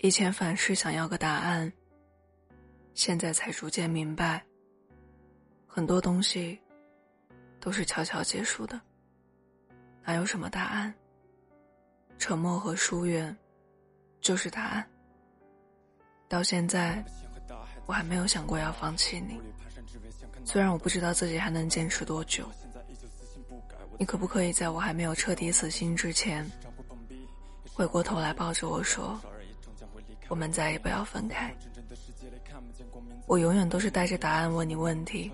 以前凡事想要个答案，现在才逐渐明白，很多东西都是悄悄结束的，哪有什么答案？沉默和疏远就是答案。到现在，我还没有想过要放弃你，虽然我不知道自己还能坚持多久。你可不可以在我还没有彻底死心之前，回过头来抱着我说？我们再也不要分开。我永远都是带着答案问你问题，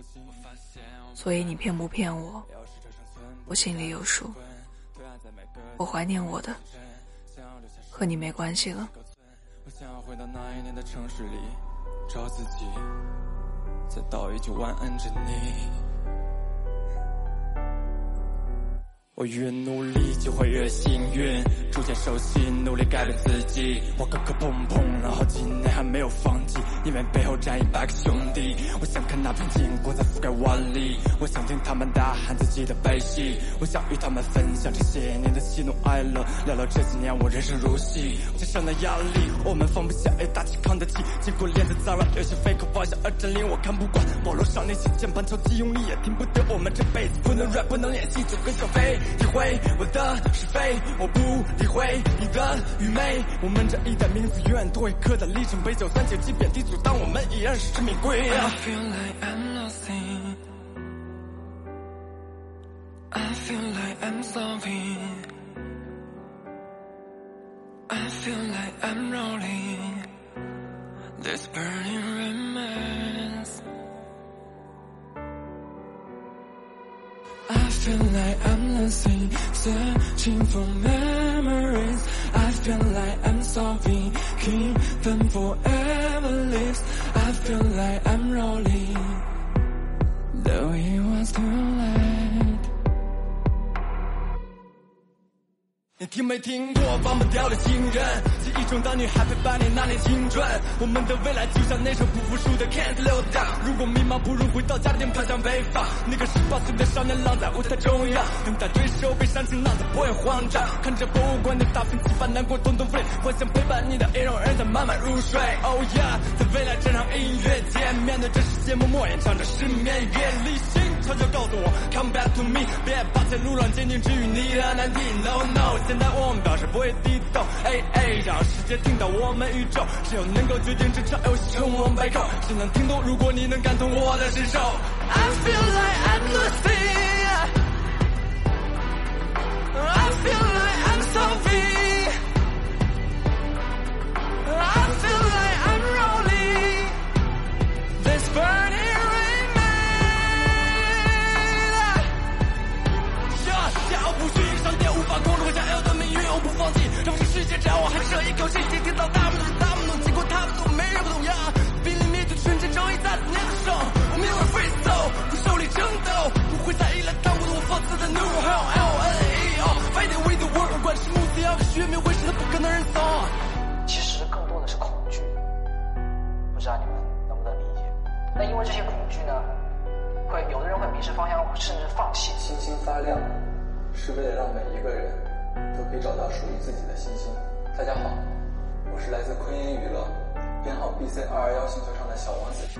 所以你骗不骗我，我心里有数。我怀念我的，和你没关系了。我想要回到那一年的城市里，找自己，再道一句晚安着你。我越努力就会越幸运，逐渐熟悉，努力改变自己。我磕磕碰碰了好几年还没有放弃，因为背后站一百个兄弟。我想看那片金光在覆盖万里，我想听他们大喊自己的悲喜，我想与他们分享这些年的喜怒哀乐，聊聊这几年我人生如戏。肩上的压力我们放不下，也大气扛得起。尽管脸在脏乱，有些飞口方向而真理我看不惯。网络上那些键盘敲击用力，也听不得。我们这辈子不能 rap，不能演戏，就跟小飞。体会我的是非，我不理会你的愚昧。我们这一代名字永远都会刻在里程碑，就算阶级遍地阻挡，我们依然是真名贵。I feel like I'm nothing. I feel like I'm something. I feel like I'm rolling this burning romance. I feel like I'm losing, searching for memories. I feel like I'm solving, keep them forever lives. I feel like I'm rolling, though it was too late. 你听没听过忘不掉的情人？ 当女孩陪伴你那年青春。我们的未来就像那首不服输的 Can't Slow Down。如果迷茫，不如回到家庭飘向北方。那个十八岁的少年浪在舞台中央，等待对手被煽情，浪子不会慌张。看着博物馆的大片，激发难过，统统飞。幻想陪伴你的音容人在慢慢入睡。Oh yeah，在未来这场音乐节，面对这世界默默演唱着失眠夜，理性悄悄告诉我 Come back to me，别把前路让坚定治愈你的难题。No no。现在我们表示不会低头，哎哎，接听到我们宇宙，谁又能够决定这场游戏成王败寇？谁能听懂？如果你能感同我的身受。一口气，接听到他们都是他们懂，尽管他们都没人不懂呀。濒临灭绝，瞬间正义在思念的手，我们永远 free soul，不受力争斗，不会再依赖当我的我放肆的 new hell L N E O，fighting with the world，不管是穆斯林还是血迷，为什么不可能认怂？其实更多的是恐惧，不知道你们能不能理解？那因为这些恐惧呢，会有的人会迷失方向，甚至放弃。星星发亮，是为了让每一个人都可以找到属于自己的星星。大家好，我是来自坤音娱乐，编号 B C 二二幺星球上的小王子。